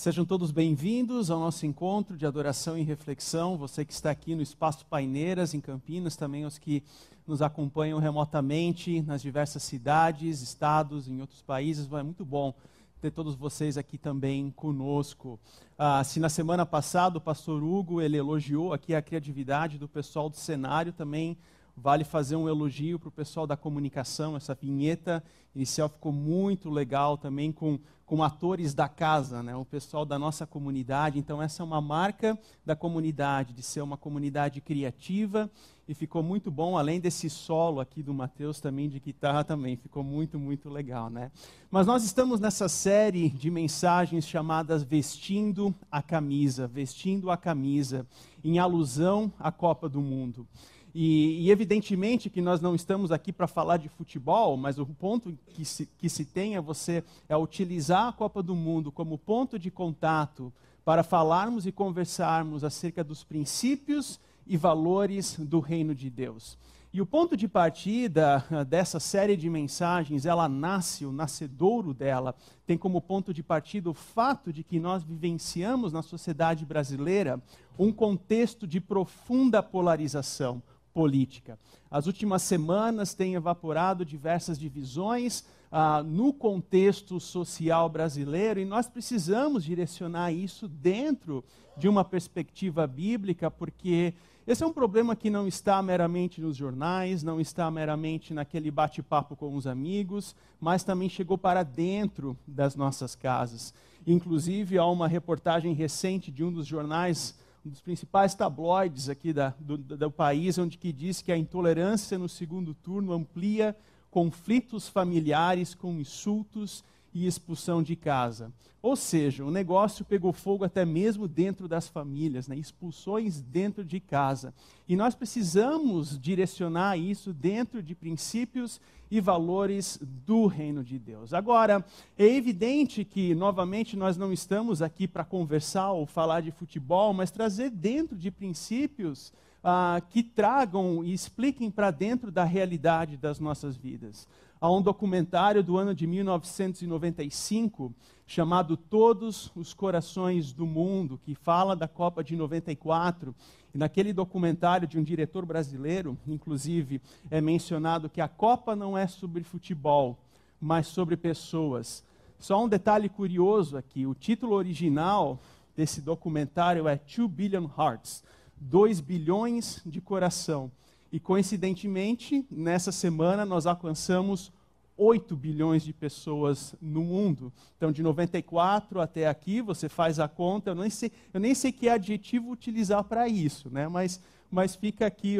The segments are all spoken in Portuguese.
Sejam todos bem-vindos ao nosso encontro de adoração e reflexão. Você que está aqui no Espaço Paineiras, em Campinas, também os que nos acompanham remotamente nas diversas cidades, estados, em outros países. É muito bom ter todos vocês aqui também conosco. Ah, se na semana passada o pastor Hugo ele elogiou aqui a criatividade do pessoal do cenário, também vale fazer um elogio para o pessoal da comunicação. Essa vinheta inicial ficou muito legal também com, com atores da casa, né? o pessoal da nossa comunidade. Então, essa é uma marca da comunidade, de ser uma comunidade criativa. E ficou muito bom, além desse solo aqui do Mateus também de guitarra também, ficou muito, muito legal, né? Mas nós estamos nessa série de mensagens chamadas Vestindo a Camisa, Vestindo a Camisa, em alusão à Copa do Mundo. E, e, evidentemente que nós não estamos aqui para falar de futebol, mas o ponto que se, que se tem é você é utilizar a Copa do Mundo como ponto de contato para falarmos e conversarmos acerca dos princípios e valores do reino de Deus. E o ponto de partida ah, dessa série de mensagens, ela nasce, o nascedouro dela, tem como ponto de partida o fato de que nós vivenciamos na sociedade brasileira um contexto de profunda polarização, política. As últimas semanas têm evaporado diversas divisões ah, no contexto social brasileiro e nós precisamos direcionar isso dentro de uma perspectiva bíblica, porque esse é um problema que não está meramente nos jornais, não está meramente naquele bate-papo com os amigos, mas também chegou para dentro das nossas casas. Inclusive, há uma reportagem recente de um dos jornais um dos principais tabloides aqui da, do, do país, onde que diz que a intolerância no segundo turno amplia conflitos familiares com insultos e expulsão de casa. Ou seja, o negócio pegou fogo até mesmo dentro das famílias, né? expulsões dentro de casa. E nós precisamos direcionar isso dentro de princípios e valores do reino de Deus. Agora, é evidente que, novamente, nós não estamos aqui para conversar ou falar de futebol, mas trazer dentro de princípios ah, que tragam e expliquem para dentro da realidade das nossas vidas. Há um documentário do ano de 1995 chamado Todos os Corações do Mundo, que fala da Copa de 94. E naquele documentário de um diretor brasileiro, inclusive, é mencionado que a Copa não é sobre futebol, mas sobre pessoas. Só um detalhe curioso aqui: o título original desse documentário é Two Billion Hearts 2 bilhões de coração. E coincidentemente, nessa semana nós alcançamos 8 bilhões de pessoas no mundo. Então, de 94 até aqui, você faz a conta, eu nem sei, eu nem sei que adjetivo utilizar para isso, né? mas, mas fica, aqui,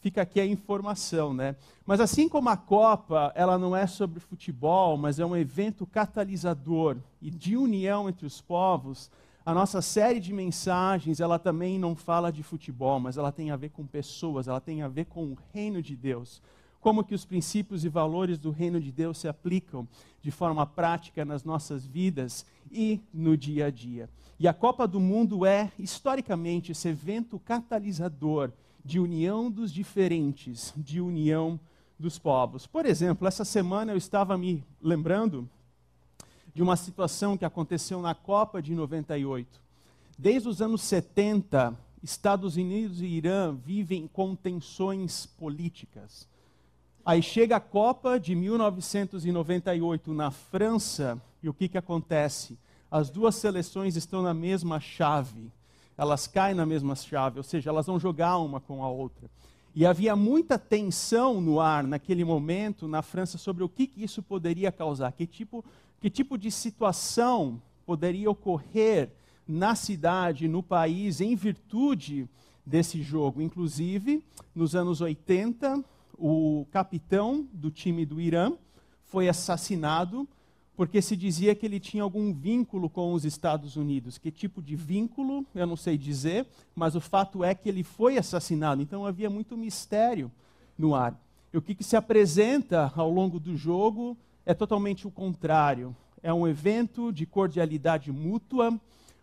fica aqui a informação. Né? Mas assim como a Copa, ela não é sobre futebol, mas é um evento catalisador e de união entre os povos, a nossa série de mensagens, ela também não fala de futebol, mas ela tem a ver com pessoas, ela tem a ver com o reino de Deus. Como que os princípios e valores do reino de Deus se aplicam de forma prática nas nossas vidas e no dia a dia. E a Copa do Mundo é, historicamente, esse evento catalisador de união dos diferentes, de união dos povos. Por exemplo, essa semana eu estava me lembrando de uma situação que aconteceu na Copa de 98. Desde os anos 70, Estados Unidos e Irã vivem com tensões políticas. Aí chega a Copa de 1998 na França, e o que, que acontece? As duas seleções estão na mesma chave. Elas caem na mesma chave, ou seja, elas vão jogar uma com a outra. E havia muita tensão no ar naquele momento na França sobre o que, que isso poderia causar, que tipo que tipo de situação poderia ocorrer na cidade, no país, em virtude desse jogo. Inclusive, nos anos 80, o capitão do time do Irã foi assassinado porque se dizia que ele tinha algum vínculo com os Estados Unidos. Que tipo de vínculo, eu não sei dizer, mas o fato é que ele foi assassinado. Então havia muito mistério no ar. E o que, que se apresenta ao longo do jogo é totalmente o contrário. É um evento de cordialidade mútua,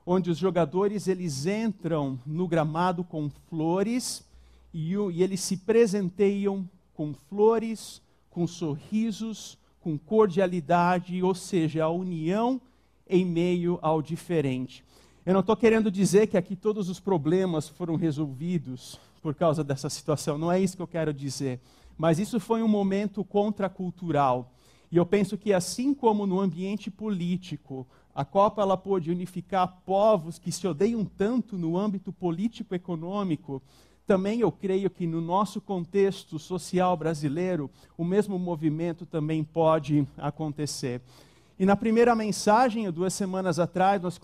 onde os jogadores eles entram no gramado com flores e, e eles se presenteiam com flores, com sorrisos, com cordialidade, ou seja, a união em meio ao diferente. Eu não estou querendo dizer que aqui todos os problemas foram resolvidos por causa dessa situação, não é isso que eu quero dizer. Mas isso foi um momento contracultural. E eu penso que, assim como no ambiente político, a Copa ela pôde unificar povos que se odeiam tanto no âmbito político-econômico, também eu creio que no nosso contexto social brasileiro, o mesmo movimento também pode acontecer. E na primeira mensagem, duas semanas atrás, nós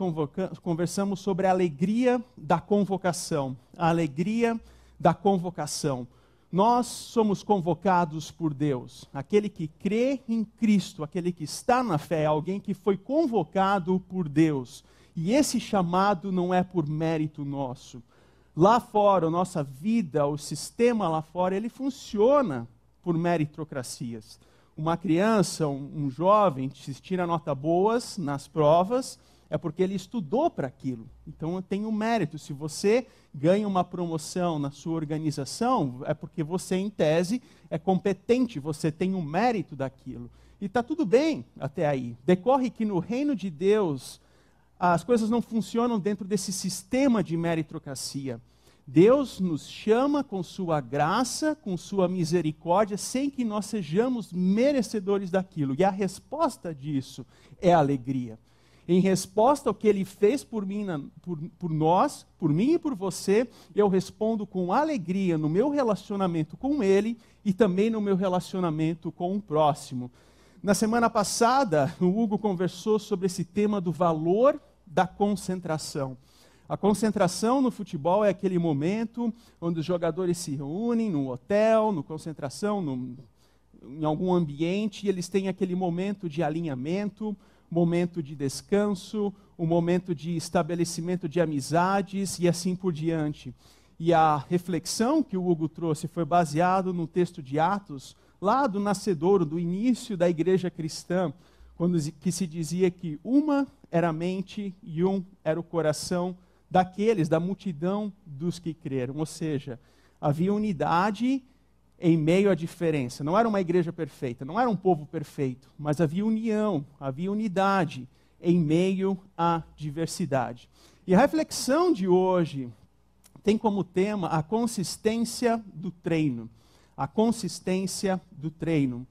conversamos sobre a alegria da convocação. A alegria da convocação. Nós somos convocados por Deus. Aquele que crê em Cristo, aquele que está na fé, é alguém que foi convocado por Deus. E esse chamado não é por mérito nosso. Lá fora, a nossa vida, o sistema lá fora, ele funciona por meritocracias. Uma criança, um, um jovem, se tira nota boas nas provas, é porque ele estudou para aquilo. Então tem um mérito. Se você ganha uma promoção na sua organização, é porque você, em tese, é competente, você tem um mérito daquilo. E está tudo bem até aí. Decorre que no reino de Deus, as coisas não funcionam dentro desse sistema de meritocracia. Deus nos chama com sua graça, com sua misericórdia, sem que nós sejamos merecedores daquilo. E a resposta disso é alegria em resposta ao que ele fez por mim, por, por nós, por mim e por você, eu respondo com alegria no meu relacionamento com ele e também no meu relacionamento com o próximo. Na semana passada, o Hugo conversou sobre esse tema do valor da concentração. A concentração no futebol é aquele momento onde os jogadores se reúnem no hotel, no concentração, em algum ambiente, e eles têm aquele momento de alinhamento, momento de descanso, um momento de estabelecimento de amizades e assim por diante. E a reflexão que o Hugo trouxe foi baseado no texto de Atos, lá do nascedouro, do início da igreja cristã, quando que se dizia que uma era a mente e um era o coração daqueles, da multidão dos que creram. Ou seja, havia unidade em meio à diferença. Não era uma igreja perfeita, não era um povo perfeito, mas havia união, havia unidade em meio à diversidade. E a reflexão de hoje tem como tema a consistência do treino. A consistência do treino.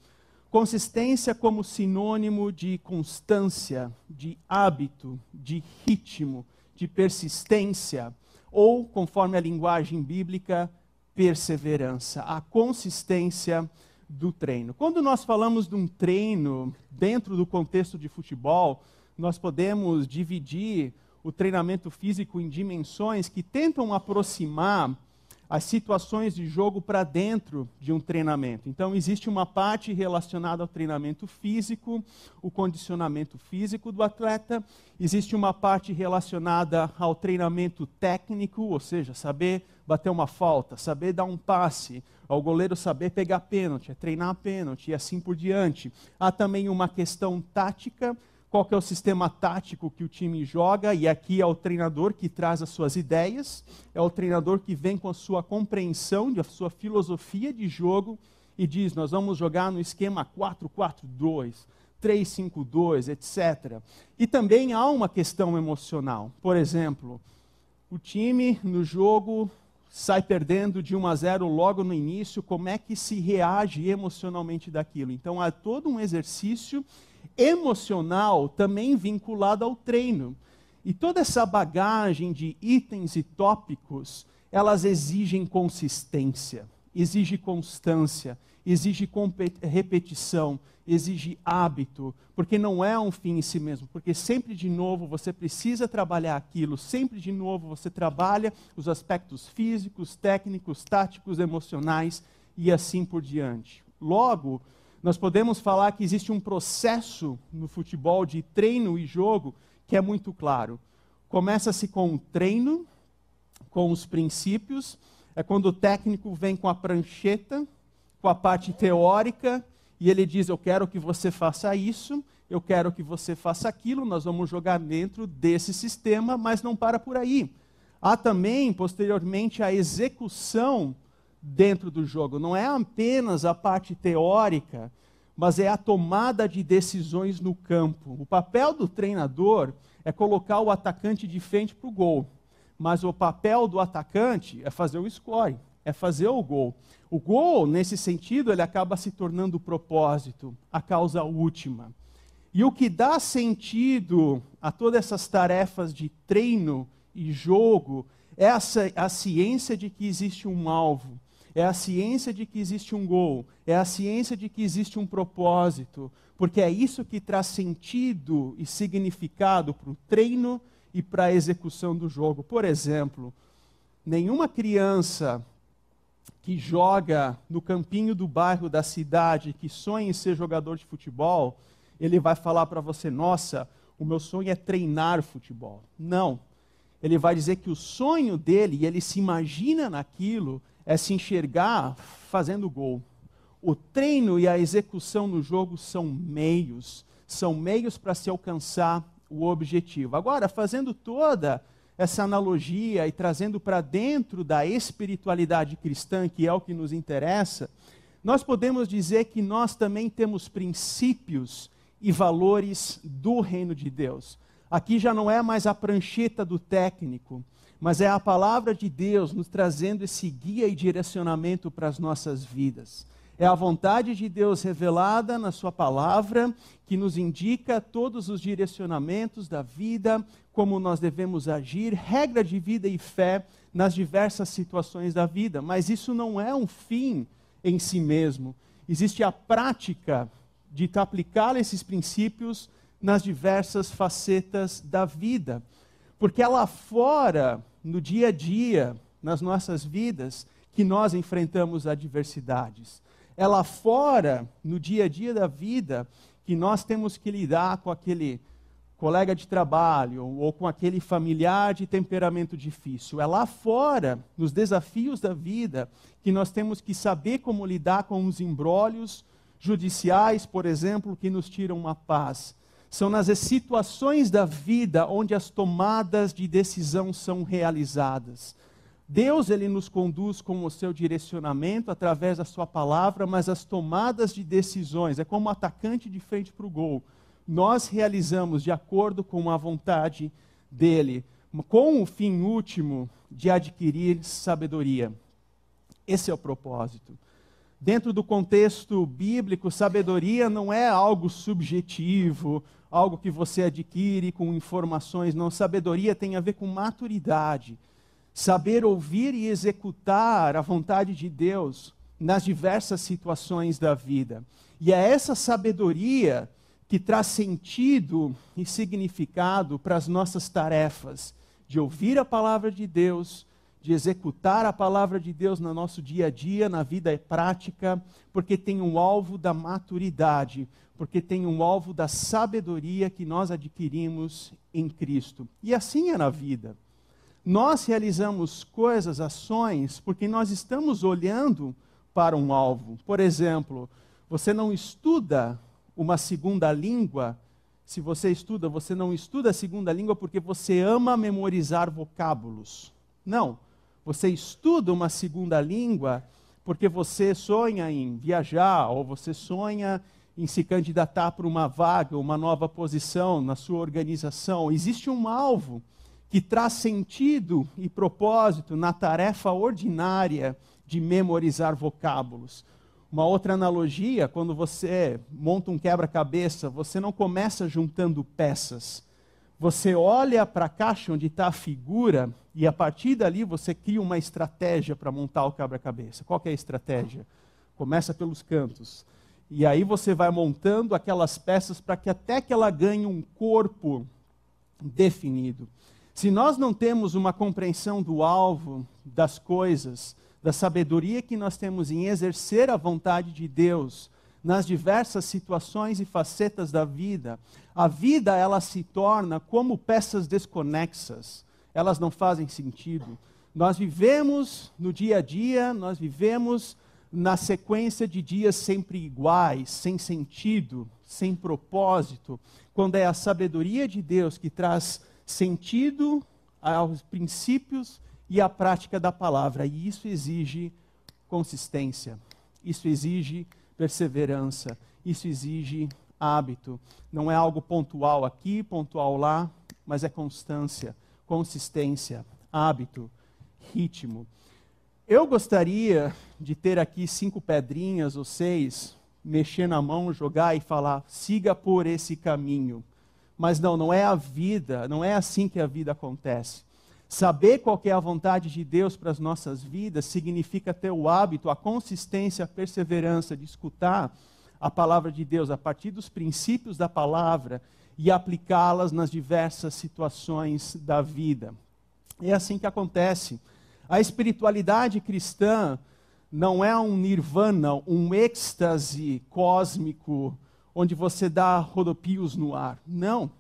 Consistência como sinônimo de constância, de hábito, de ritmo, de persistência, ou, conforme a linguagem bíblica, perseverança, a consistência do treino. Quando nós falamos de um treino dentro do contexto de futebol, nós podemos dividir o treinamento físico em dimensões que tentam aproximar as situações de jogo para dentro de um treinamento. Então, existe uma parte relacionada ao treinamento físico, o condicionamento físico do atleta, existe uma parte relacionada ao treinamento técnico, ou seja, saber bater uma falta, saber dar um passe, ao goleiro saber pegar pênalti, é treinar pênalti e assim por diante. Há também uma questão tática qual é o sistema tático que o time joga, e aqui é o treinador que traz as suas ideias, é o treinador que vem com a sua compreensão, a sua filosofia de jogo, e diz: nós vamos jogar no esquema 4-4-2, 3-5-2, etc. E também há uma questão emocional. Por exemplo, o time no jogo sai perdendo de 1 a 0 logo no início, como é que se reage emocionalmente daquilo? Então há todo um exercício emocional também vinculado ao treino. E toda essa bagagem de itens e tópicos, elas exigem consistência, exige constância, exige repetição, exige hábito, porque não é um fim em si mesmo, porque sempre de novo você precisa trabalhar aquilo, sempre de novo você trabalha os aspectos físicos, técnicos, táticos, emocionais e assim por diante. Logo, nós podemos falar que existe um processo no futebol de treino e jogo que é muito claro. Começa-se com o treino, com os princípios, é quando o técnico vem com a prancheta, com a parte teórica, e ele diz: Eu quero que você faça isso, eu quero que você faça aquilo, nós vamos jogar dentro desse sistema, mas não para por aí. Há também, posteriormente, a execução dentro do jogo. Não é apenas a parte teórica, mas é a tomada de decisões no campo. O papel do treinador é colocar o atacante de frente para o gol, mas o papel do atacante é fazer o score, é fazer o gol. O gol, nesse sentido, ele acaba se tornando o propósito, a causa última. E o que dá sentido a todas essas tarefas de treino e jogo é a, a ciência de que existe um alvo, é a ciência de que existe um gol, é a ciência de que existe um propósito, porque é isso que traz sentido e significado para o treino e para a execução do jogo. Por exemplo, nenhuma criança que joga no campinho do bairro da cidade, que sonha em ser jogador de futebol, ele vai falar para você: nossa, o meu sonho é treinar futebol. Não. Ele vai dizer que o sonho dele, e ele se imagina naquilo, é se enxergar fazendo gol. O treino e a execução no jogo são meios, são meios para se alcançar o objetivo. Agora, fazendo toda essa analogia e trazendo para dentro da espiritualidade cristã, que é o que nos interessa, nós podemos dizer que nós também temos princípios e valores do reino de Deus. Aqui já não é mais a prancheta do técnico, mas é a palavra de Deus nos trazendo esse guia e direcionamento para as nossas vidas. É a vontade de Deus revelada na Sua palavra que nos indica todos os direcionamentos da vida, como nós devemos agir, regra de vida e fé nas diversas situações da vida. Mas isso não é um fim em si mesmo. Existe a prática de aplicar esses princípios nas diversas facetas da vida. Porque lá fora no dia a dia, nas nossas vidas, que nós enfrentamos adversidades. É lá fora, no dia a dia da vida, que nós temos que lidar com aquele colega de trabalho ou com aquele familiar de temperamento difícil. É lá fora, nos desafios da vida, que nós temos que saber como lidar com os embrólios judiciais, por exemplo, que nos tiram a paz. São nas situações da vida onde as tomadas de decisão são realizadas. Deus ele nos conduz com o seu direcionamento através da sua palavra, mas as tomadas de decisões é como um atacante de frente para o gol. Nós realizamos de acordo com a vontade dele, com o fim último de adquirir sabedoria. Esse é o propósito. Dentro do contexto bíblico, sabedoria não é algo subjetivo, algo que você adquire com informações, não. Sabedoria tem a ver com maturidade. Saber ouvir e executar a vontade de Deus nas diversas situações da vida. E é essa sabedoria que traz sentido e significado para as nossas tarefas de ouvir a palavra de Deus, de executar a palavra de Deus no nosso dia a dia, na vida prática, porque tem um alvo da maturidade, porque tem um alvo da sabedoria que nós adquirimos em Cristo. E assim é na vida. Nós realizamos coisas, ações, porque nós estamos olhando para um alvo. Por exemplo, você não estuda uma segunda língua. Se você estuda, você não estuda a segunda língua porque você ama memorizar vocábulos. Não. Você estuda uma segunda língua porque você sonha em viajar ou você sonha em se candidatar para uma vaga, uma nova posição na sua organização. Existe um alvo que traz sentido e propósito na tarefa ordinária de memorizar vocábulos. Uma outra analogia, quando você monta um quebra-cabeça, você não começa juntando peças. Você olha para a caixa onde está a figura e a partir dali você cria uma estratégia para montar o quebra-cabeça. Qual é a estratégia? Começa pelos cantos. E aí você vai montando aquelas peças para que até que ela ganhe um corpo definido. Se nós não temos uma compreensão do alvo das coisas, da sabedoria que nós temos em exercer a vontade de Deus nas diversas situações e facetas da vida, a vida ela se torna como peças desconexas. Elas não fazem sentido. Nós vivemos no dia a dia, nós vivemos na sequência de dias sempre iguais, sem sentido, sem propósito, quando é a sabedoria de Deus que traz sentido aos princípios e à prática da palavra. E isso exige consistência, isso exige perseverança, isso exige hábito. Não é algo pontual aqui, pontual lá, mas é constância, consistência, hábito, ritmo. Eu gostaria de ter aqui cinco pedrinhas ou seis, mexer na mão, jogar e falar: siga por esse caminho. Mas não, não é a vida, não é assim que a vida acontece. Saber qual é a vontade de Deus para as nossas vidas significa ter o hábito, a consistência, a perseverança de escutar a palavra de Deus a partir dos princípios da palavra e aplicá-las nas diversas situações da vida. É assim que acontece. A espiritualidade cristã não é um nirvana, um êxtase cósmico onde você dá rodopios no ar. Não.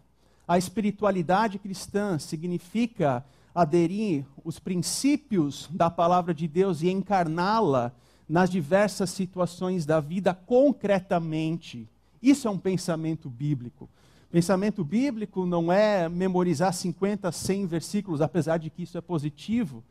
A espiritualidade cristã significa aderir os princípios da palavra de Deus e encarná-la nas diversas situações da vida concretamente. Isso é um pensamento bíblico. Pensamento bíblico não é memorizar 50, 100 versículos, apesar de que isso é positivo.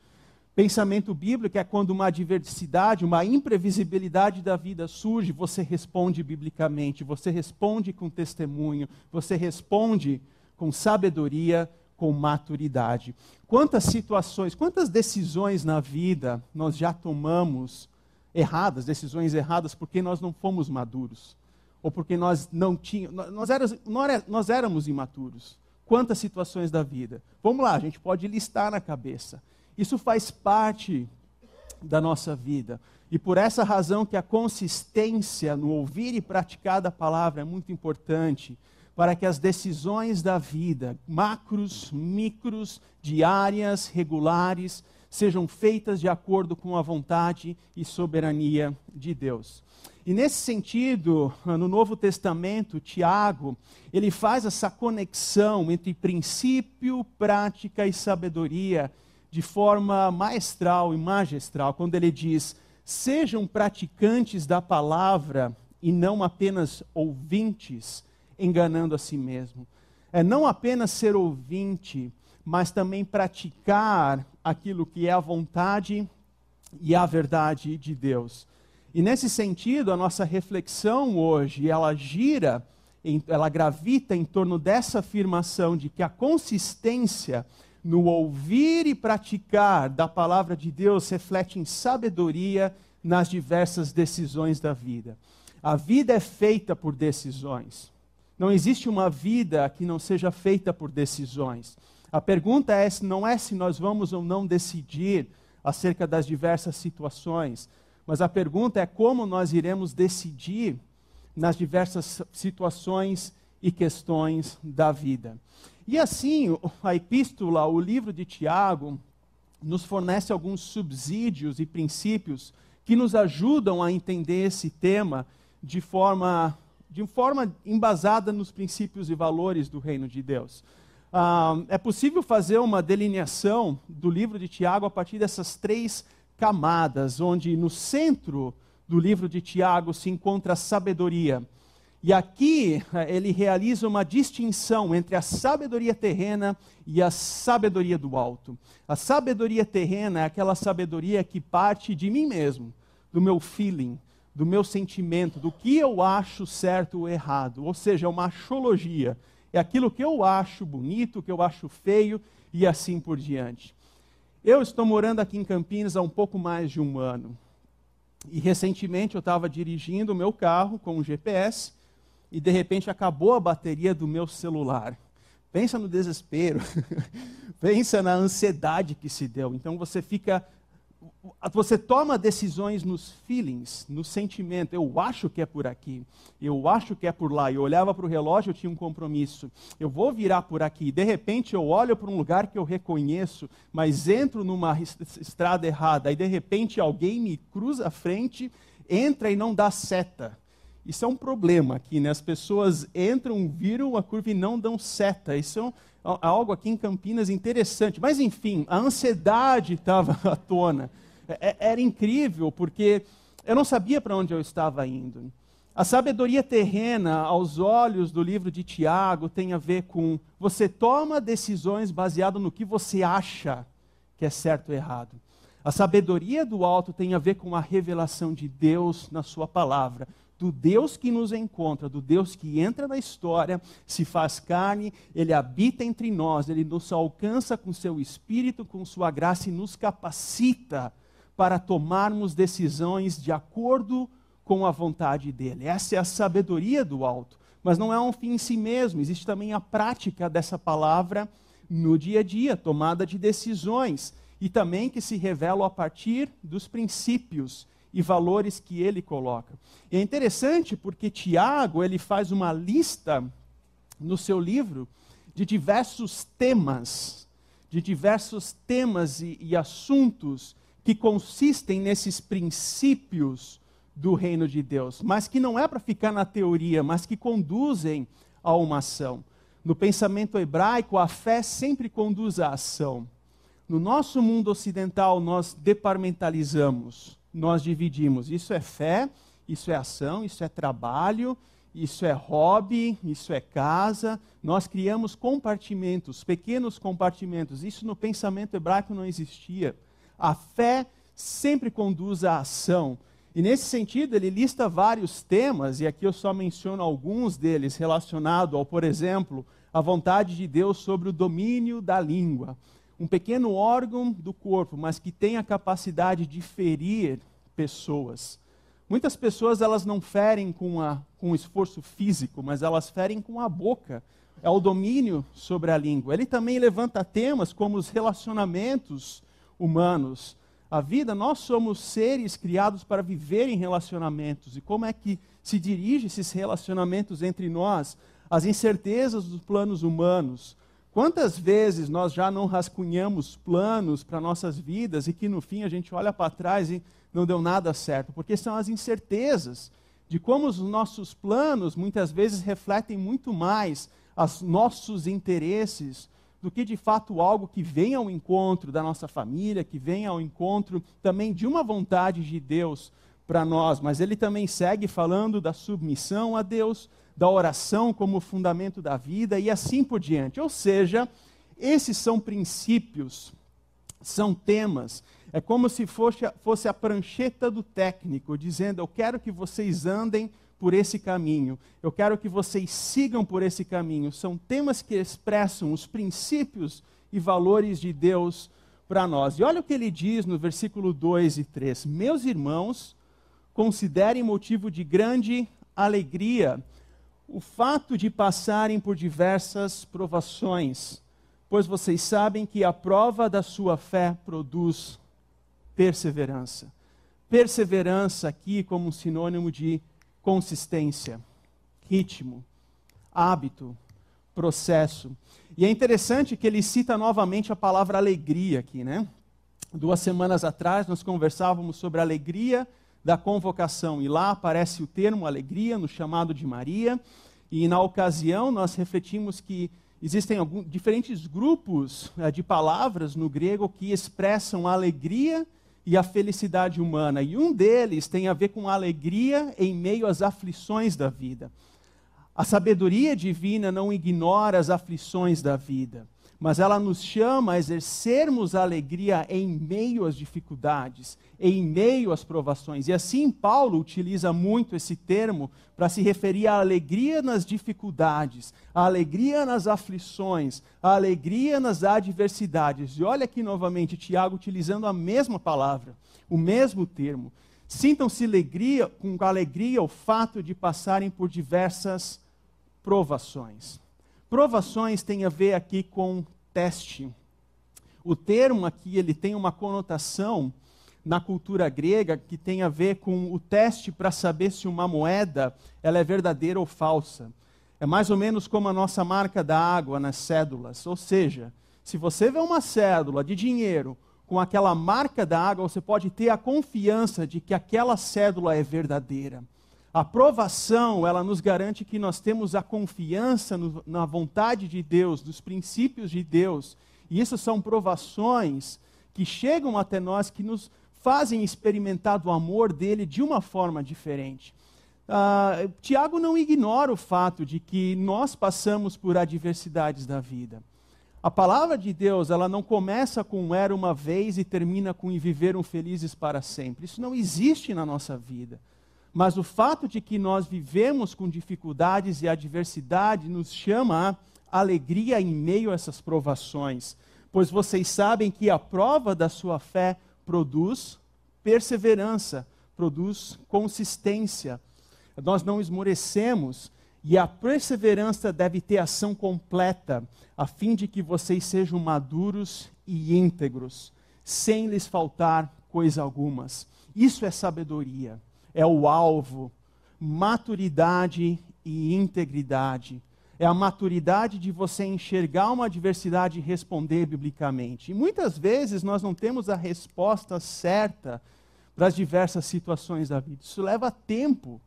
Pensamento bíblico é quando uma adversidade, uma imprevisibilidade da vida surge, você responde biblicamente, você responde com testemunho, você responde com sabedoria, com maturidade. Quantas situações, quantas decisões na vida nós já tomamos erradas, decisões erradas, porque nós não fomos maduros? Ou porque nós não tínhamos, nós, éramos, nós éramos imaturos. Quantas situações da vida? Vamos lá, a gente pode listar na cabeça. Isso faz parte da nossa vida. E por essa razão que a consistência no ouvir e praticar da palavra é muito importante para que as decisões da vida, macros, micros, diárias, regulares, sejam feitas de acordo com a vontade e soberania de Deus. E nesse sentido, no Novo Testamento, Tiago, ele faz essa conexão entre princípio, prática e sabedoria de forma maestral e magistral, quando ele diz: "Sejam praticantes da palavra e não apenas ouvintes, enganando a si mesmo. É não apenas ser ouvinte, mas também praticar aquilo que é a vontade e a verdade de Deus. E nesse sentido, a nossa reflexão hoje, ela gira, ela gravita em torno dessa afirmação de que a consistência no ouvir e praticar da palavra de Deus reflete em sabedoria nas diversas decisões da vida. A vida é feita por decisões. Não existe uma vida que não seja feita por decisões. A pergunta é, não é se nós vamos ou não decidir acerca das diversas situações, mas a pergunta é como nós iremos decidir nas diversas situações e questões da vida. E assim, a epístola, o livro de Tiago, nos fornece alguns subsídios e princípios que nos ajudam a entender esse tema de forma de forma embasada nos princípios e valores do reino de Deus. Ah, é possível fazer uma delineação do livro de Tiago a partir dessas três camadas, onde no centro do livro de Tiago se encontra a sabedoria. E aqui eh, ele realiza uma distinção entre a sabedoria terrena e a sabedoria do alto. A sabedoria terrena é aquela sabedoria que parte de mim mesmo, do meu feeling, do meu sentimento, do que eu acho certo ou errado. Ou seja, é uma achologia. É aquilo que eu acho bonito, que eu acho feio e assim por diante. Eu estou morando aqui em Campinas há um pouco mais de um ano. E recentemente eu estava dirigindo o meu carro com um GPS e de repente acabou a bateria do meu celular. Pensa no desespero, pensa na ansiedade que se deu. Então você fica você toma decisões nos feelings, no sentimento. Eu acho que é por aqui, eu acho que é por lá. Eu olhava para o relógio, eu tinha um compromisso. Eu vou virar por aqui. De repente, eu olho para um lugar que eu reconheço, mas entro numa estrada errada. E de repente, alguém me cruza a frente, entra e não dá seta. Isso é um problema aqui, né? As pessoas entram, viram a curva e não dão seta. Isso é um, algo aqui em Campinas interessante. Mas, enfim, a ansiedade estava à tona. É, é, era incrível, porque eu não sabia para onde eu estava indo. A sabedoria terrena, aos olhos do livro de Tiago, tem a ver com você toma decisões baseado no que você acha que é certo ou errado. A sabedoria do alto tem a ver com a revelação de Deus na sua palavra. Do Deus que nos encontra, do Deus que entra na história, se faz carne, ele habita entre nós, ele nos alcança com seu espírito, com sua graça e nos capacita para tomarmos decisões de acordo com a vontade dele. Essa é a sabedoria do alto. Mas não é um fim em si mesmo, existe também a prática dessa palavra no dia a dia, tomada de decisões, e também que se revelam a partir dos princípios e valores que ele coloca. E é interessante porque Tiago, ele faz uma lista no seu livro de diversos temas, de diversos temas e, e assuntos que consistem nesses princípios do reino de Deus, mas que não é para ficar na teoria, mas que conduzem a uma ação. No pensamento hebraico, a fé sempre conduz à ação. No nosso mundo ocidental, nós departamentalizamos nós dividimos. Isso é fé, isso é ação, isso é trabalho, isso é hobby, isso é casa. Nós criamos compartimentos, pequenos compartimentos. Isso no pensamento hebraico não existia. A fé sempre conduz à ação. E nesse sentido, ele lista vários temas, e aqui eu só menciono alguns deles relacionados ao, por exemplo, a vontade de Deus sobre o domínio da língua um pequeno órgão do corpo, mas que tem a capacidade de ferir pessoas. Muitas pessoas elas não ferem com, a, com esforço físico, mas elas ferem com a boca. É o domínio sobre a língua. Ele também levanta temas como os relacionamentos humanos. A vida, nós somos seres criados para viver em relacionamentos. E como é que se dirige esses relacionamentos entre nós? As incertezas dos planos humanos, Quantas vezes nós já não rascunhamos planos para nossas vidas e que no fim a gente olha para trás e não deu nada certo? Porque são as incertezas de como os nossos planos muitas vezes refletem muito mais os nossos interesses do que de fato algo que vem ao encontro da nossa família, que vem ao encontro também de uma vontade de Deus para nós. Mas ele também segue falando da submissão a Deus, da oração como fundamento da vida e assim por diante. Ou seja, esses são princípios, são temas. É como se fosse, fosse a prancheta do técnico, dizendo: Eu quero que vocês andem por esse caminho, eu quero que vocês sigam por esse caminho. São temas que expressam os princípios e valores de Deus para nós. E olha o que ele diz no versículo 2 e 3: Meus irmãos, considerem motivo de grande alegria o fato de passarem por diversas provações, pois vocês sabem que a prova da sua fé produz perseverança. Perseverança aqui como um sinônimo de consistência, ritmo, hábito, processo. E é interessante que ele cita novamente a palavra alegria aqui, né? Duas semanas atrás nós conversávamos sobre alegria da convocação. E lá aparece o termo alegria no chamado de Maria. E na ocasião nós refletimos que existem alguns, diferentes grupos é, de palavras no grego que expressam a alegria e a felicidade humana. E um deles tem a ver com a alegria em meio às aflições da vida. A sabedoria divina não ignora as aflições da vida mas ela nos chama a exercermos a alegria em meio às dificuldades, em meio às provações. E assim Paulo utiliza muito esse termo para se referir à alegria nas dificuldades, à alegria nas aflições, à alegria nas adversidades. E olha aqui novamente Tiago utilizando a mesma palavra, o mesmo termo. Sintam-se alegria, com alegria o fato de passarem por diversas provações. Provações tem a ver aqui com teste. O termo aqui ele tem uma conotação na cultura grega que tem a ver com o teste para saber se uma moeda ela é verdadeira ou falsa. É mais ou menos como a nossa marca da água nas cédulas. Ou seja, se você vê uma cédula de dinheiro com aquela marca da água, você pode ter a confiança de que aquela cédula é verdadeira. A provação, ela nos garante que nós temos a confiança no, na vontade de Deus, dos princípios de Deus. E isso são provações que chegam até nós, que nos fazem experimentar do amor dele de uma forma diferente. Uh, Tiago não ignora o fato de que nós passamos por adversidades da vida. A palavra de Deus, ela não começa com era uma vez e termina com e viveram felizes para sempre. Isso não existe na nossa vida. Mas o fato de que nós vivemos com dificuldades e adversidade nos chama a alegria em meio a essas provações, pois vocês sabem que a prova da sua fé produz perseverança, produz consistência. Nós não esmorecemos e a perseverança deve ter ação completa, a fim de que vocês sejam maduros e íntegros, sem lhes faltar coisa algumas. Isso é sabedoria, é o alvo, maturidade e integridade. É a maturidade de você enxergar uma adversidade e responder biblicamente. E muitas vezes nós não temos a resposta certa para as diversas situações da vida. Isso leva tempo.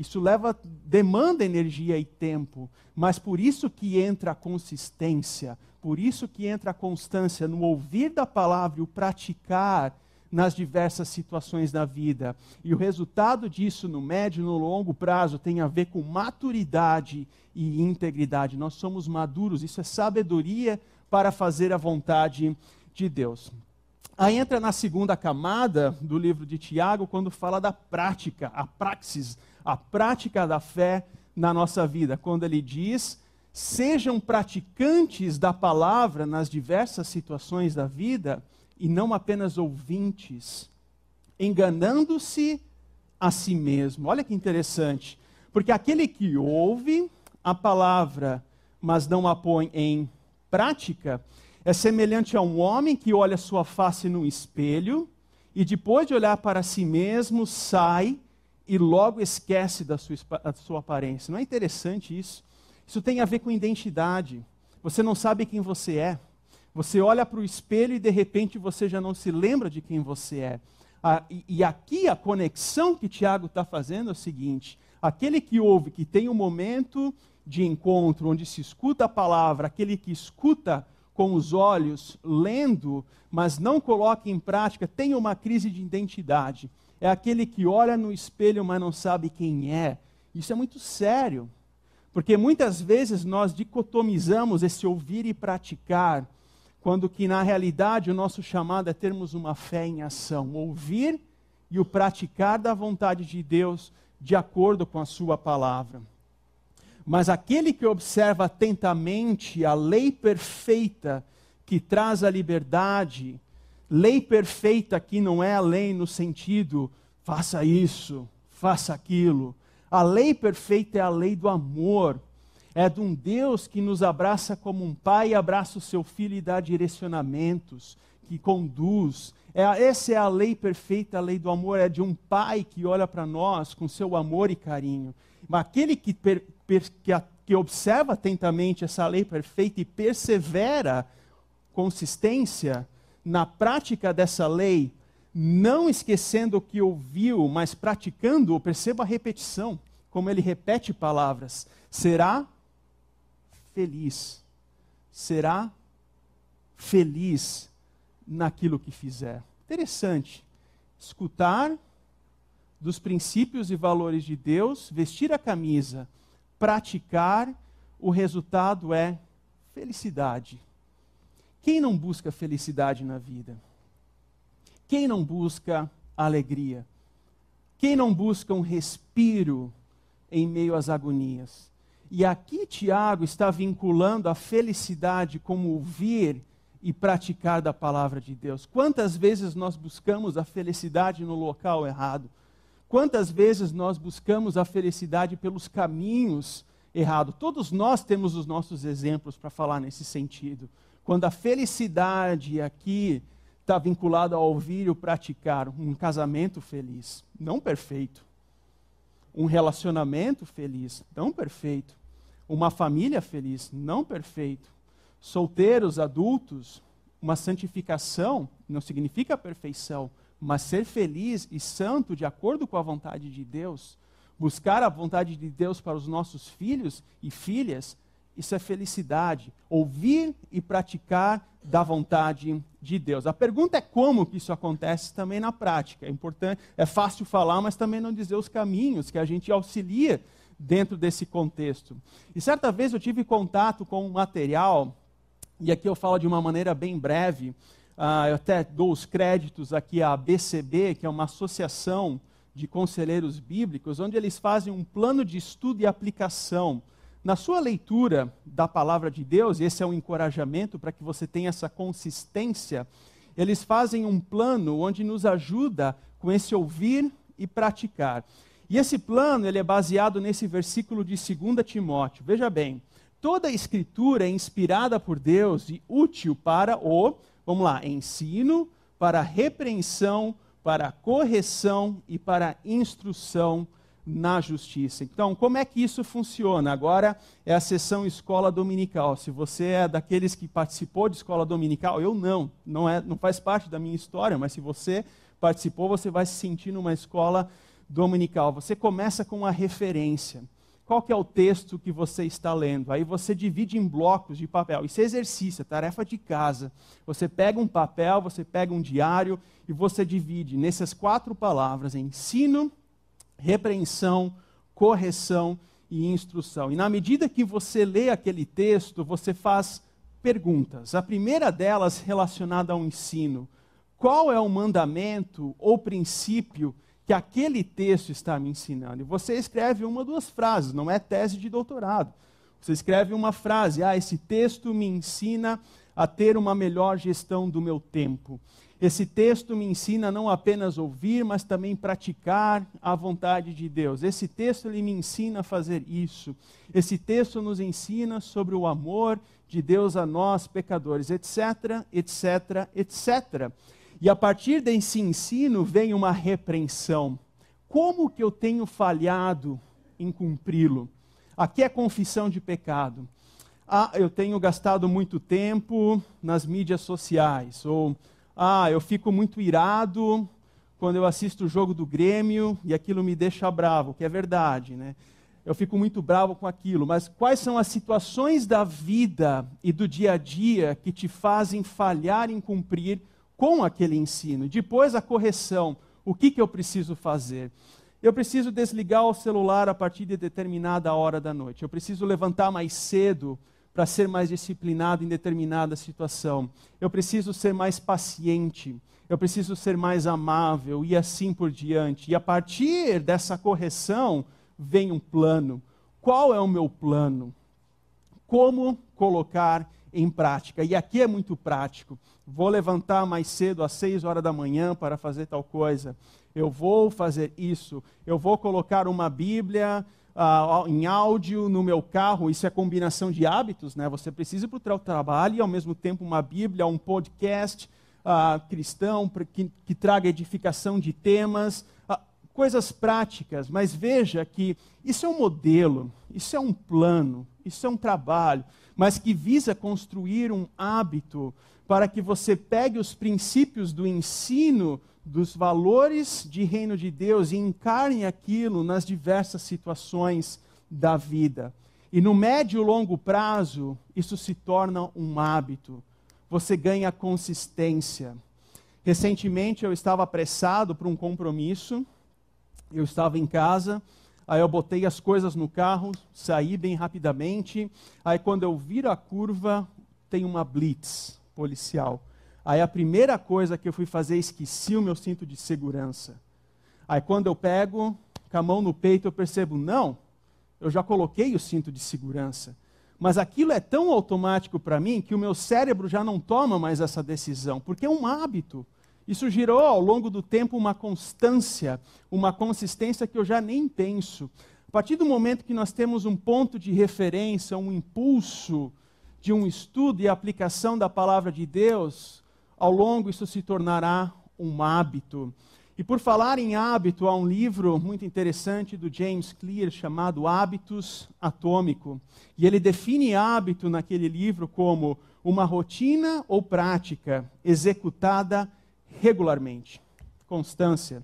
Isso leva, demanda energia e tempo, mas por isso que entra a consistência, por isso que entra a constância no ouvir da palavra e o praticar nas diversas situações da vida. E o resultado disso no médio e no longo prazo tem a ver com maturidade e integridade. Nós somos maduros, isso é sabedoria para fazer a vontade de Deus. Aí entra na segunda camada do livro de Tiago, quando fala da prática, a praxis, a prática da fé na nossa vida, quando ele diz: sejam praticantes da palavra nas diversas situações da vida e não apenas ouvintes, enganando-se a si mesmo. Olha que interessante, porque aquele que ouve a palavra, mas não a põe em prática, é semelhante a um homem que olha sua face no espelho e depois de olhar para si mesmo sai e logo esquece da sua, da sua aparência. Não é interessante isso? Isso tem a ver com identidade. Você não sabe quem você é. Você olha para o espelho e de repente você já não se lembra de quem você é. Ah, e, e, aqui a conexão que Tiago está fazendo é o seguinte: aquele que ouve, que tem um momento de encontro onde se escuta a palavra, aquele que escuta com os olhos, lendo, mas não coloca em prática, tem uma crise de identidade é aquele que olha no espelho, mas não sabe quem é. Isso é muito sério, porque muitas vezes nós dicotomizamos esse ouvir e praticar, quando que na realidade o nosso chamado é termos uma fé em ação, ouvir e o praticar da vontade de Deus de acordo com a sua palavra. Mas aquele que observa atentamente a lei perfeita que traz a liberdade, Lei perfeita aqui não é a lei no sentido faça isso, faça aquilo. A lei perfeita é a lei do amor. É de um Deus que nos abraça como um pai abraça o seu filho e dá direcionamentos, que conduz. É, essa é a lei perfeita, a lei do amor. É de um pai que olha para nós com seu amor e carinho. Mas aquele que, per, per, que, a, que observa atentamente essa lei perfeita e persevera consistência, na prática dessa lei, não esquecendo o que ouviu, mas praticando, perceba a repetição, como ele repete palavras, será feliz. Será feliz naquilo que fizer. Interessante. Escutar dos princípios e valores de Deus, vestir a camisa, praticar, o resultado é felicidade. Quem não busca felicidade na vida? Quem não busca alegria? Quem não busca um respiro em meio às agonias? E aqui Tiago está vinculando a felicidade como ouvir e praticar da palavra de Deus. Quantas vezes nós buscamos a felicidade no local errado? Quantas vezes nós buscamos a felicidade pelos caminhos errados? Todos nós temos os nossos exemplos para falar nesse sentido. Quando a felicidade aqui está vinculada ao ouvir e praticar um casamento feliz, não perfeito. Um relacionamento feliz, não perfeito. Uma família feliz, não perfeito. Solteiros, adultos, uma santificação não significa perfeição, mas ser feliz e santo de acordo com a vontade de Deus, buscar a vontade de Deus para os nossos filhos e filhas, isso é felicidade. Ouvir e praticar da vontade de Deus. A pergunta é como que isso acontece também na prática. É importante, é fácil falar, mas também não dizer os caminhos que a gente auxilia dentro desse contexto. E certa vez eu tive contato com um material, e aqui eu falo de uma maneira bem breve, uh, eu até dou os créditos aqui à BCB, que é uma associação de conselheiros bíblicos, onde eles fazem um plano de estudo e aplicação. Na sua leitura da palavra de Deus, esse é um encorajamento para que você tenha essa consistência, eles fazem um plano onde nos ajuda com esse ouvir e praticar. E esse plano ele é baseado nesse versículo de 2 Timóteo. Veja bem, toda a escritura é inspirada por Deus e útil para o, vamos lá, ensino, para repreensão, para correção e para instrução na justiça. Então, como é que isso funciona? Agora é a sessão escola dominical. Se você é daqueles que participou de escola dominical, eu não, não é, não faz parte da minha história, mas se você participou, você vai se sentir numa escola dominical. Você começa com uma referência. Qual que é o texto que você está lendo? Aí você divide em blocos de papel. Isso é exercício, é tarefa de casa. Você pega um papel, você pega um diário e você divide nessas quatro palavras: ensino, repreensão, correção e instrução. E na medida que você lê aquele texto, você faz perguntas. A primeira delas relacionada ao ensino. Qual é o mandamento ou princípio que aquele texto está me ensinando. E você escreve uma ou duas frases, não é tese de doutorado. Você escreve uma frase: Ah, esse texto me ensina a ter uma melhor gestão do meu tempo. Esse texto me ensina não apenas ouvir, mas também praticar a vontade de Deus. Esse texto ele me ensina a fazer isso. Esse texto nos ensina sobre o amor de Deus a nós, pecadores, etc, etc, etc. E a partir desse ensino vem uma repreensão. Como que eu tenho falhado em cumpri-lo? Aqui é confissão de pecado. Ah, eu tenho gastado muito tempo nas mídias sociais. Ou, ah, eu fico muito irado quando eu assisto o jogo do Grêmio e aquilo me deixa bravo, que é verdade, né? Eu fico muito bravo com aquilo, mas quais são as situações da vida e do dia a dia que te fazem falhar em cumprir com aquele ensino. Depois a correção. O que, que eu preciso fazer? Eu preciso desligar o celular a partir de determinada hora da noite. Eu preciso levantar mais cedo para ser mais disciplinado em determinada situação. Eu preciso ser mais paciente. Eu preciso ser mais amável e assim por diante. E a partir dessa correção vem um plano. Qual é o meu plano? Como colocar em prática. E aqui é muito prático. Vou levantar mais cedo às seis horas da manhã para fazer tal coisa. Eu vou fazer isso. Eu vou colocar uma Bíblia uh, em áudio no meu carro. Isso é combinação de hábitos, né? Você precisa ir para o trabalho e ao mesmo tempo uma Bíblia, um podcast uh, cristão que, que traga edificação de temas, uh, coisas práticas. Mas veja que isso é um modelo, isso é um plano, isso é um trabalho mas que visa construir um hábito para que você pegue os princípios do ensino dos valores de reino de Deus e encarne aquilo nas diversas situações da vida. E no médio e longo prazo, isso se torna um hábito. Você ganha consistência. Recentemente eu estava apressado para um compromisso, eu estava em casa Aí eu botei as coisas no carro, saí bem rapidamente. Aí quando eu viro a curva, tem uma blitz policial. Aí a primeira coisa que eu fui fazer, esqueci o meu cinto de segurança. Aí quando eu pego, com a mão no peito, eu percebo, não, eu já coloquei o cinto de segurança. Mas aquilo é tão automático para mim que o meu cérebro já não toma mais essa decisão, porque é um hábito. Isso gerou ao longo do tempo uma constância, uma consistência que eu já nem penso. A partir do momento que nós temos um ponto de referência, um impulso de um estudo e aplicação da palavra de Deus, ao longo isso se tornará um hábito. E por falar em hábito, há um livro muito interessante do James Clear chamado Hábitos Atômico. E ele define hábito naquele livro como uma rotina ou prática executada regularmente. Constância,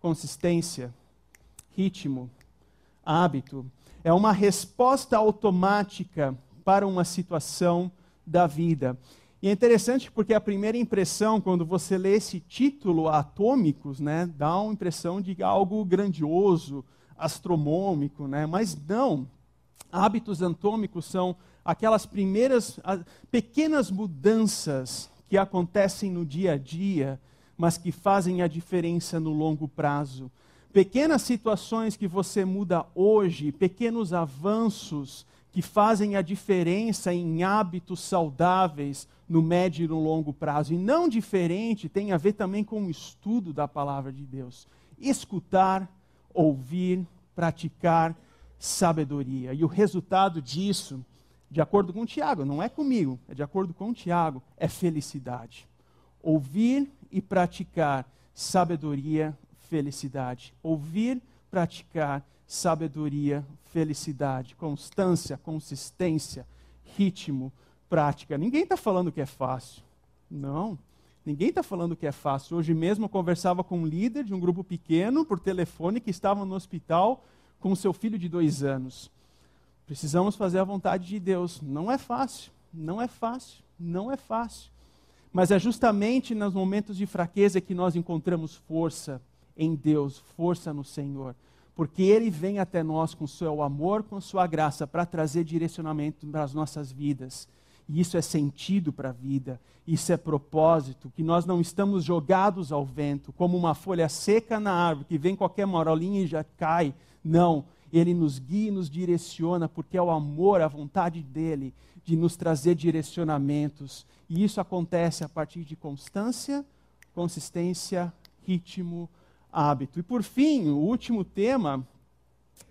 consistência, ritmo, hábito. É uma resposta automática para uma situação da vida. E é interessante porque a primeira impressão, quando você lê esse título Atômicos, né, dá uma impressão de algo grandioso, astronômico, né? mas não. Hábitos atômicos são aquelas primeiras pequenas mudanças que acontecem no dia a dia, mas que fazem a diferença no longo prazo. Pequenas situações que você muda hoje, pequenos avanços que fazem a diferença em hábitos saudáveis no médio e no longo prazo. E não diferente tem a ver também com o estudo da palavra de Deus. Escutar, ouvir, praticar sabedoria. E o resultado disso, de acordo com Tiago, não é comigo, é de acordo com Tiago, é felicidade. Ouvir e praticar sabedoria, felicidade. Ouvir, praticar sabedoria, felicidade, constância, consistência, ritmo, prática. Ninguém está falando que é fácil. Não. Ninguém está falando que é fácil. Hoje mesmo eu conversava com um líder de um grupo pequeno por telefone que estava no hospital com seu filho de dois anos. Precisamos fazer a vontade de Deus. Não é fácil. Não é fácil. Não é fácil. Mas é justamente nos momentos de fraqueza que nós encontramos força em Deus, força no Senhor porque Ele vem até nós com seu amor, com sua graça, para trazer direcionamento para as nossas vidas. E isso é sentido para a vida, isso é propósito, que nós não estamos jogados ao vento, como uma folha seca na árvore, que vem qualquer marolinha e já cai. Não, Ele nos guia e nos direciona, porque é o amor, a vontade dEle, de nos trazer direcionamentos. E isso acontece a partir de constância, consistência, ritmo, hábito. E por fim, o último tema,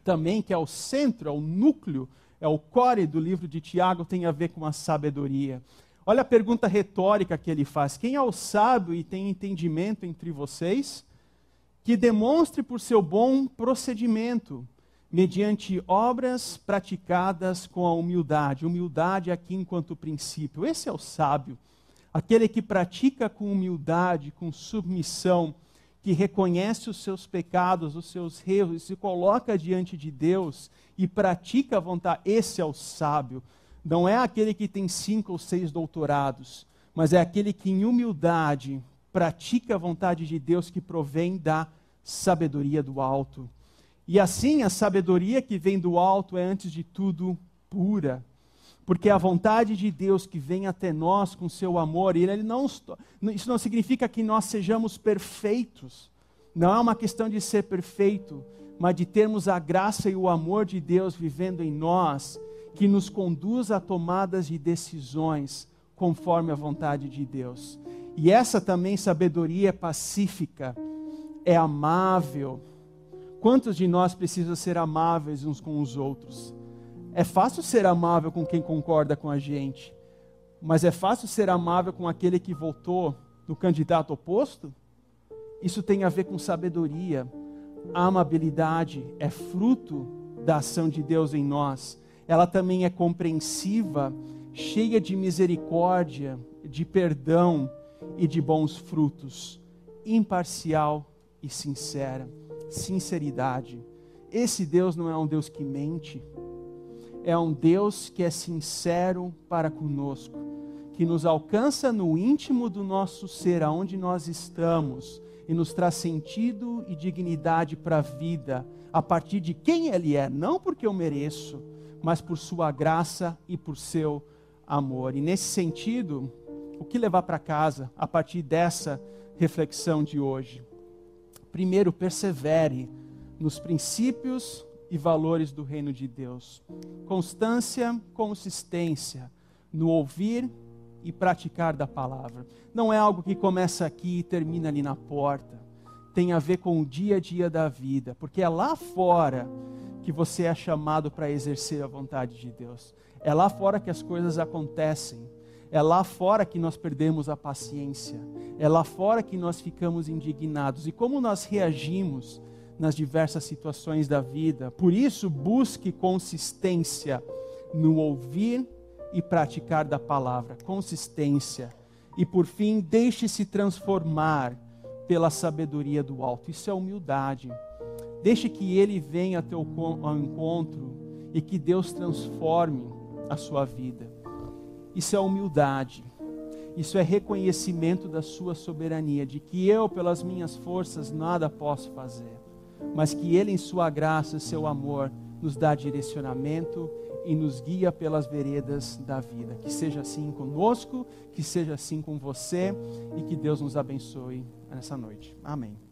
também que é o centro, é o núcleo, é o core do livro de Tiago, tem a ver com a sabedoria. Olha a pergunta retórica que ele faz: Quem é o sábio e tem entendimento entre vocês? Que demonstre por seu bom procedimento, mediante obras praticadas com a humildade. Humildade aqui enquanto princípio. Esse é o sábio, aquele que pratica com humildade, com submissão que reconhece os seus pecados, os seus erros, se coloca diante de Deus e pratica a vontade, esse é o sábio. Não é aquele que tem cinco ou seis doutorados, mas é aquele que, em humildade, pratica a vontade de Deus que provém da sabedoria do alto. E assim, a sabedoria que vem do alto é, antes de tudo, pura porque a vontade de Deus que vem até nós com seu amor, e ele não, isso não significa que nós sejamos perfeitos, não é uma questão de ser perfeito, mas de termos a graça e o amor de Deus vivendo em nós, que nos conduz a tomadas de decisões conforme a vontade de Deus. E essa também sabedoria é pacífica, é amável. Quantos de nós precisam ser amáveis uns com os outros? É fácil ser amável com quem concorda com a gente, mas é fácil ser amável com aquele que votou no candidato oposto? Isso tem a ver com sabedoria. A amabilidade é fruto da ação de Deus em nós. Ela também é compreensiva, cheia de misericórdia, de perdão e de bons frutos. Imparcial e sincera. Sinceridade. Esse Deus não é um Deus que mente é um Deus que é sincero para conosco, que nos alcança no íntimo do nosso ser, aonde nós estamos, e nos traz sentido e dignidade para a vida, a partir de quem Ele é, não porque eu mereço, mas por Sua graça e por seu amor. E nesse sentido, o que levar para casa a partir dessa reflexão de hoje? Primeiro, persevere nos princípios e valores do reino de Deus. Constância, consistência no ouvir e praticar da palavra. Não é algo que começa aqui e termina ali na porta. Tem a ver com o dia a dia da vida, porque é lá fora que você é chamado para exercer a vontade de Deus. É lá fora que as coisas acontecem. É lá fora que nós perdemos a paciência. É lá fora que nós ficamos indignados. E como nós reagimos nas diversas situações da vida. Por isso, busque consistência no ouvir e praticar da palavra. Consistência. E por fim, deixe-se transformar pela sabedoria do alto. Isso é humildade. Deixe que ele venha ao encontro e que Deus transforme a sua vida. Isso é humildade. Isso é reconhecimento da sua soberania, de que eu, pelas minhas forças, nada posso fazer mas que Ele, em Sua graça, seu amor, nos dá direcionamento e nos guia pelas veredas da vida. Que seja assim conosco, que seja assim com você e que Deus nos abençoe nessa noite. Amém.